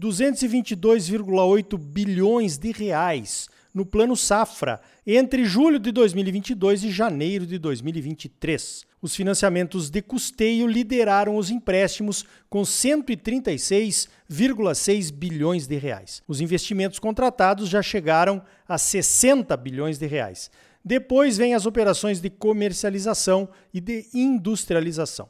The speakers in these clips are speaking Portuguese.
222,8 bilhões de reais no Plano Safra entre julho de 2022 e janeiro de 2023. Os financiamentos de custeio lideraram os empréstimos com 136,6 bilhões de reais. Os investimentos contratados já chegaram a 60 bilhões de reais. Depois vem as operações de comercialização e de industrialização.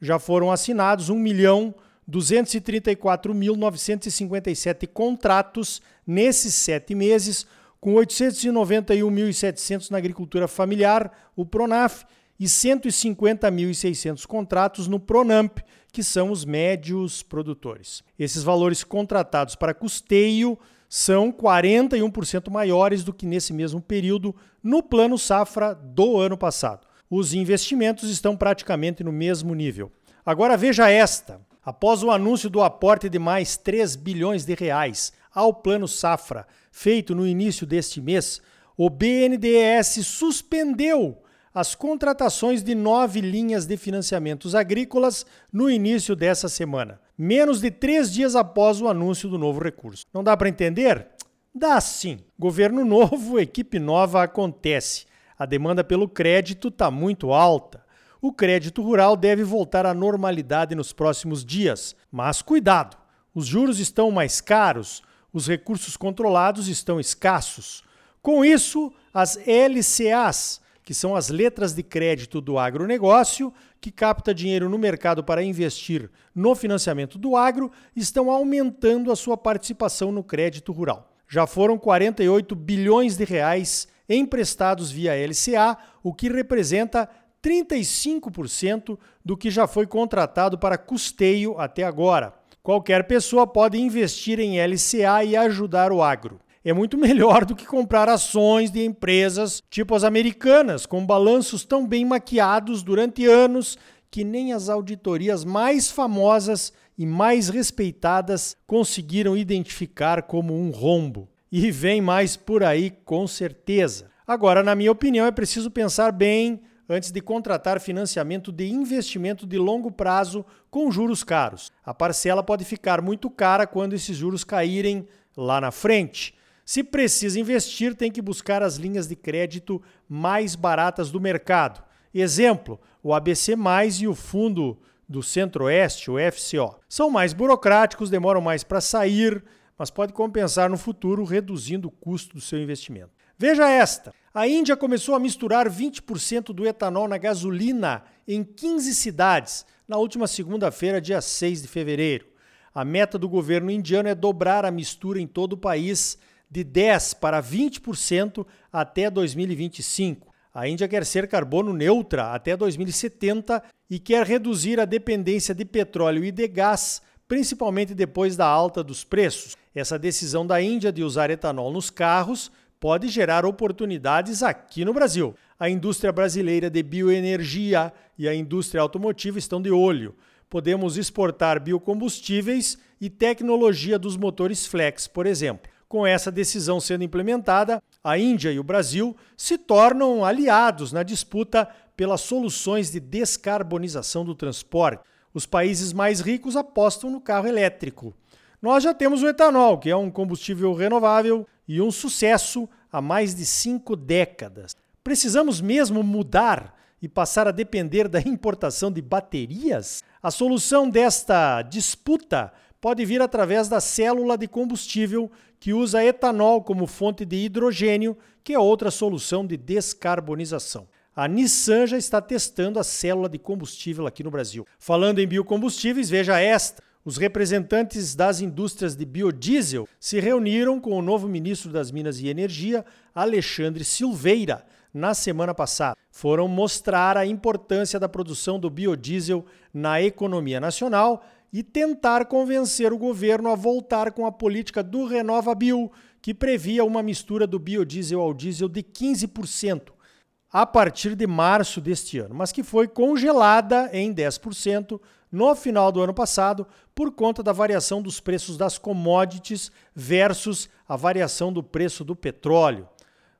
Já foram assinados 1 milhão 234.957 contratos nesses sete meses, com 891.700 na agricultura familiar, o Pronaf, e 150.600 contratos no Pronamp, que são os médios produtores. Esses valores contratados para custeio são 41% maiores do que nesse mesmo período no Plano Safra do ano passado. Os investimentos estão praticamente no mesmo nível. Agora veja esta. Após o anúncio do aporte de mais 3 bilhões de reais ao Plano Safra, feito no início deste mês, o BNDES suspendeu as contratações de nove linhas de financiamentos agrícolas no início dessa semana, menos de três dias após o anúncio do novo recurso. Não dá para entender? Dá sim. Governo novo, equipe nova acontece. A demanda pelo crédito está muito alta. O crédito rural deve voltar à normalidade nos próximos dias, mas cuidado! Os juros estão mais caros, os recursos controlados estão escassos. Com isso, as LCAs, que são as letras de crédito do agronegócio, que capta dinheiro no mercado para investir no financiamento do agro, estão aumentando a sua participação no crédito rural. Já foram 48 bilhões de reais emprestados via LCA, o que representa 35% do que já foi contratado para custeio até agora. Qualquer pessoa pode investir em LCA e ajudar o agro. É muito melhor do que comprar ações de empresas tipo as americanas, com balanços tão bem maquiados durante anos que nem as auditorias mais famosas e mais respeitadas conseguiram identificar como um rombo. E vem mais por aí com certeza. Agora, na minha opinião, é preciso pensar bem antes de contratar financiamento de investimento de longo prazo com juros caros. A parcela pode ficar muito cara quando esses juros caírem lá na frente. Se precisa investir, tem que buscar as linhas de crédito mais baratas do mercado. Exemplo, o ABC e o fundo do Centro-Oeste, o FCO. São mais burocráticos, demoram mais para sair, mas pode compensar no futuro reduzindo o custo do seu investimento. Veja esta: a Índia começou a misturar 20% do etanol na gasolina em 15 cidades na última segunda-feira, dia 6 de fevereiro. A meta do governo indiano é dobrar a mistura em todo o país de 10 para 20% até 2025. A Índia quer ser carbono neutra até 2070 e quer reduzir a dependência de petróleo e de gás, principalmente depois da alta dos preços. Essa decisão da Índia de usar etanol nos carros pode gerar oportunidades aqui no Brasil. A indústria brasileira de bioenergia e a indústria automotiva estão de olho. Podemos exportar biocombustíveis e tecnologia dos motores flex, por exemplo. Com essa decisão sendo implementada, a Índia e o Brasil se tornam aliados na disputa pelas soluções de descarbonização do transporte. Os países mais ricos apostam no carro elétrico. Nós já temos o etanol, que é um combustível renovável e um sucesso há mais de cinco décadas. Precisamos mesmo mudar e passar a depender da importação de baterias? A solução desta disputa pode vir através da célula de combustível que usa etanol como fonte de hidrogênio, que é outra solução de descarbonização. A Nissan já está testando a célula de combustível aqui no Brasil. Falando em biocombustíveis, veja esta. Os representantes das indústrias de biodiesel se reuniram com o novo ministro das Minas e Energia, Alexandre Silveira, na semana passada. Foram mostrar a importância da produção do biodiesel na economia nacional e tentar convencer o governo a voltar com a política do Renova Bio, que previa uma mistura do biodiesel ao diesel de 15% a partir de março deste ano, mas que foi congelada em 10% no final do ano passado por conta da variação dos preços das commodities versus a variação do preço do petróleo.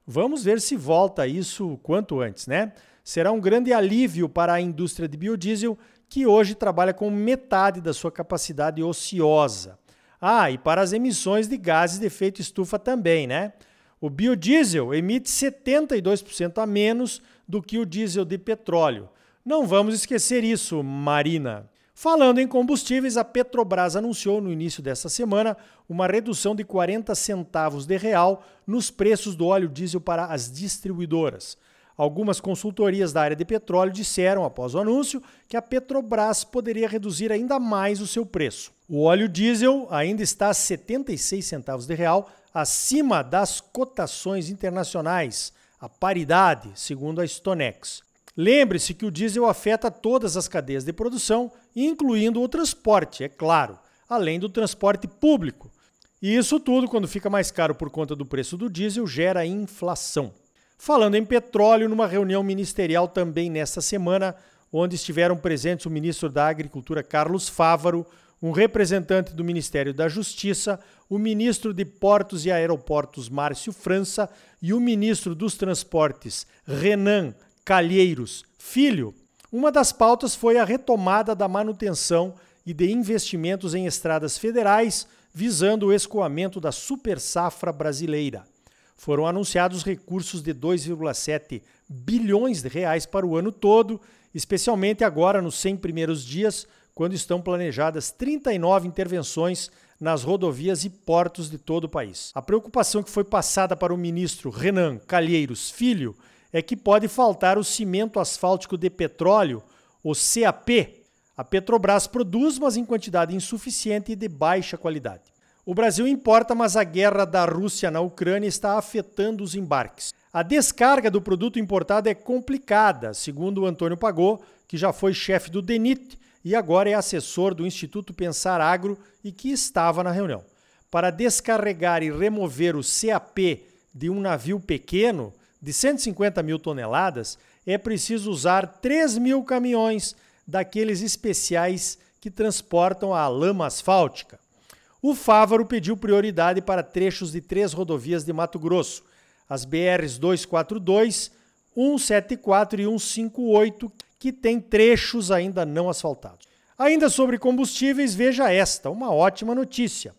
Vamos ver se volta isso quanto antes, né? Será um grande alívio para a indústria de biodiesel, que hoje trabalha com metade da sua capacidade ociosa. Ah, e para as emissões de gases de efeito estufa também, né? O biodiesel emite 72% a menos do que o diesel de petróleo. Não vamos esquecer isso, Marina. Falando em combustíveis, a Petrobras anunciou no início desta semana uma redução de 40 centavos de real nos preços do óleo diesel para as distribuidoras. Algumas consultorias da área de petróleo disseram, após o anúncio, que a Petrobras poderia reduzir ainda mais o seu preço. O óleo diesel ainda está a 76 centavos de real acima das cotações internacionais, a paridade, segundo a Stonex. Lembre-se que o diesel afeta todas as cadeias de produção, incluindo o transporte, é claro, além do transporte público. E isso tudo, quando fica mais caro por conta do preço do diesel, gera inflação. Falando em petróleo, numa reunião ministerial também nesta semana, onde estiveram presentes o ministro da Agricultura Carlos Fávaro, um representante do Ministério da Justiça, o ministro de Portos e Aeroportos Márcio França e o ministro dos Transportes Renan Calheiros Filho, uma das pautas foi a retomada da manutenção e de investimentos em estradas federais, visando o escoamento da super safra brasileira. Foram anunciados recursos de 2,7 bilhões de reais para o ano todo, especialmente agora nos 100 primeiros dias, quando estão planejadas 39 intervenções nas rodovias e portos de todo o país. A preocupação que foi passada para o ministro Renan Calheiros Filho é que pode faltar o cimento asfáltico de petróleo, o CAP. A Petrobras produz, mas em quantidade insuficiente e de baixa qualidade. O Brasil importa, mas a guerra da Rússia na Ucrânia está afetando os embarques. A descarga do produto importado é complicada, segundo o Antônio Pagô, que já foi chefe do DENIT e agora é assessor do Instituto Pensar Agro e que estava na reunião. Para descarregar e remover o CAP de um navio pequeno, de 150 mil toneladas, é preciso usar 3 mil caminhões daqueles especiais que transportam a lama asfáltica. O Fávaro pediu prioridade para trechos de três rodovias de Mato Grosso, as BRs 242, 174 e 158, que têm trechos ainda não asfaltados. Ainda sobre combustíveis, veja esta, uma ótima notícia.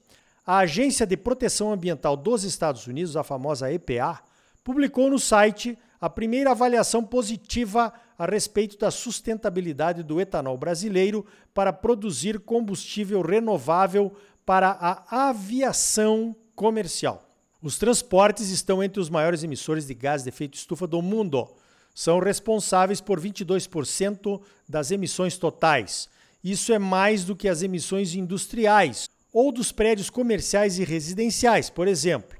A Agência de Proteção Ambiental dos Estados Unidos, a famosa EPA, publicou no site a primeira avaliação positiva a respeito da sustentabilidade do etanol brasileiro para produzir combustível renovável para a aviação comercial. Os transportes estão entre os maiores emissores de gás de efeito estufa do mundo. São responsáveis por 22% das emissões totais. Isso é mais do que as emissões industriais ou dos prédios comerciais e residenciais, por exemplo.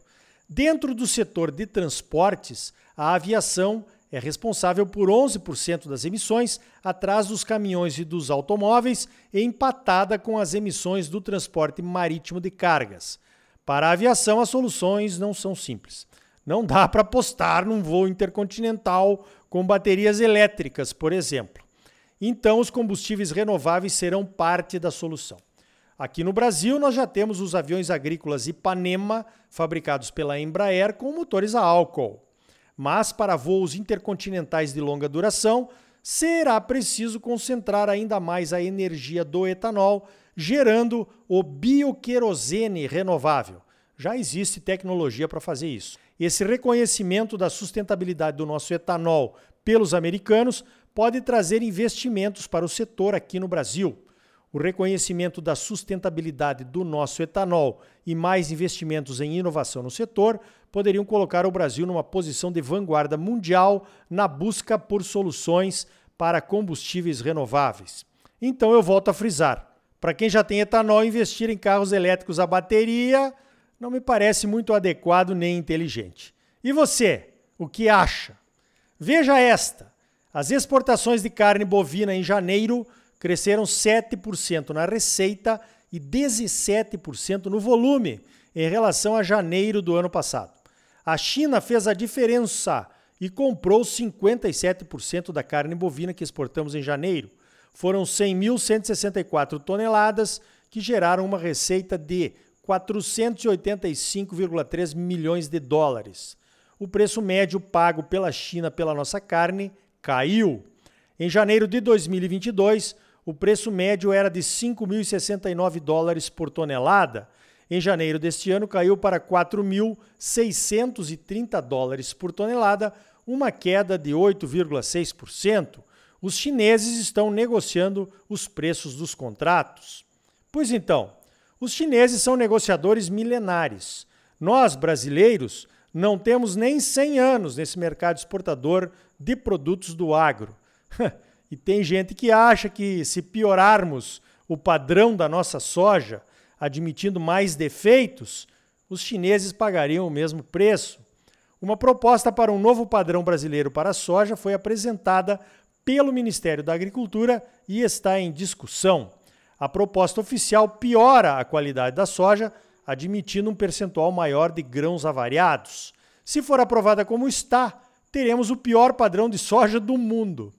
Dentro do setor de transportes, a aviação é responsável por 11% das emissões, atrás dos caminhões e dos automóveis, empatada com as emissões do transporte marítimo de cargas. Para a aviação, as soluções não são simples. Não dá para apostar num voo intercontinental com baterias elétricas, por exemplo. Então, os combustíveis renováveis serão parte da solução. Aqui no Brasil, nós já temos os aviões agrícolas Ipanema, fabricados pela Embraer, com motores a álcool. Mas para voos intercontinentais de longa duração, será preciso concentrar ainda mais a energia do etanol, gerando o bioquerosene renovável. Já existe tecnologia para fazer isso. Esse reconhecimento da sustentabilidade do nosso etanol pelos americanos pode trazer investimentos para o setor aqui no Brasil o reconhecimento da sustentabilidade do nosso etanol e mais investimentos em inovação no setor poderiam colocar o Brasil numa posição de vanguarda mundial na busca por soluções para combustíveis renováveis. Então eu volto a frisar: para quem já tem etanol, investir em carros elétricos a bateria não me parece muito adequado nem inteligente. E você, o que acha? Veja esta: as exportações de carne bovina em janeiro cresceram 7% na receita e 17% no volume em relação a janeiro do ano passado. A China fez a diferença e comprou 57% da carne bovina que exportamos em janeiro. Foram 100.164 toneladas que geraram uma receita de 485,3 milhões de dólares. O preço médio pago pela China pela nossa carne caiu. Em janeiro de 2022, o preço médio era de 5.069 dólares por tonelada. Em janeiro deste ano, caiu para 4.630 dólares por tonelada, uma queda de 8,6%. Os chineses estão negociando os preços dos contratos. Pois então, os chineses são negociadores milenares. Nós, brasileiros, não temos nem 100 anos nesse mercado exportador de produtos do agro. e tem gente que acha que se piorarmos o padrão da nossa soja, admitindo mais defeitos, os chineses pagariam o mesmo preço. Uma proposta para um novo padrão brasileiro para a soja foi apresentada pelo Ministério da Agricultura e está em discussão. A proposta oficial piora a qualidade da soja, admitindo um percentual maior de grãos avariados. Se for aprovada como está, teremos o pior padrão de soja do mundo.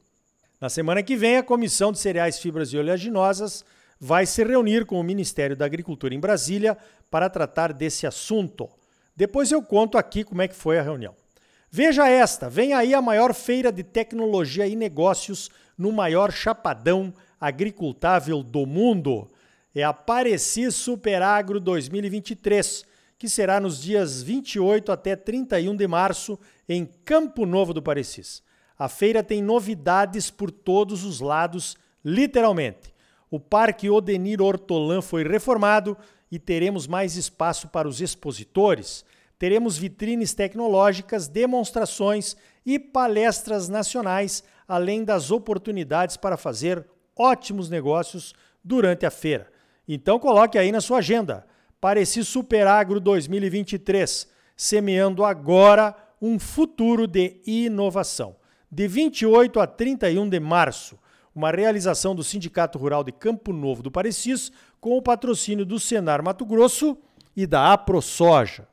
Na semana que vem, a Comissão de Cereais, Fibras e Oleaginosas vai se reunir com o Ministério da Agricultura em Brasília para tratar desse assunto. Depois eu conto aqui como é que foi a reunião. Veja esta, vem aí a maior feira de tecnologia e negócios no maior chapadão agricultável do mundo é a Pareci Superagro 2023, que será nos dias 28 até 31 de março em Campo Novo do Parecis. A feira tem novidades por todos os lados, literalmente. O Parque Odenir Hortolã foi reformado e teremos mais espaço para os expositores. Teremos vitrines tecnológicas, demonstrações e palestras nacionais, além das oportunidades para fazer ótimos negócios durante a feira. Então coloque aí na sua agenda. Pareci Superagro 2023, semeando agora um futuro de inovação. De 28 a 31 de março, uma realização do Sindicato Rural de Campo Novo do Parecis, com o patrocínio do Senar Mato Grosso e da AproSoja.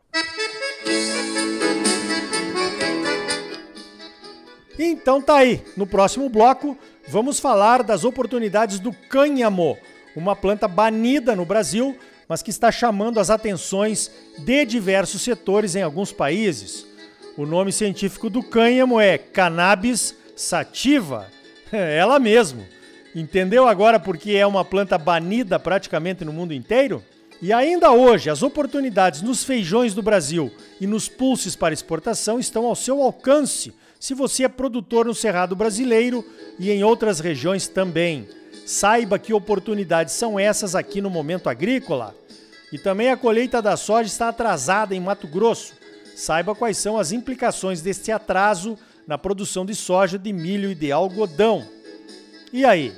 Então tá aí, no próximo bloco vamos falar das oportunidades do cânhamo, uma planta banida no Brasil, mas que está chamando as atenções de diversos setores em alguns países. O nome científico do cânhamo é Cannabis sativa, ela mesmo. Entendeu agora por que é uma planta banida praticamente no mundo inteiro? E ainda hoje, as oportunidades nos feijões do Brasil e nos pulses para exportação estão ao seu alcance se você é produtor no Cerrado brasileiro e em outras regiões também. Saiba que oportunidades são essas aqui no Momento Agrícola. E também a colheita da soja está atrasada em Mato Grosso. Saiba quais são as implicações deste atraso na produção de soja, de milho e de algodão. E aí?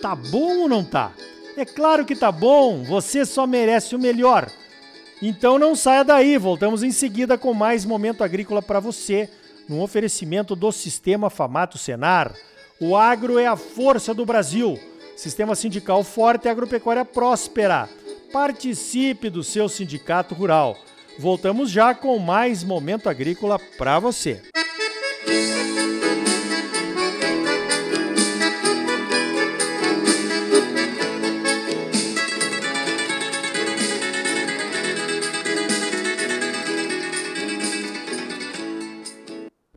Tá bom ou não tá? É claro que tá bom, você só merece o melhor. Então não saia daí, voltamos em seguida com mais momento agrícola para você num oferecimento do Sistema Famato Senar. O agro é a força do Brasil. Sistema sindical forte e agropecuária próspera. Participe do seu sindicato rural. Voltamos já com mais momento agrícola para você. Música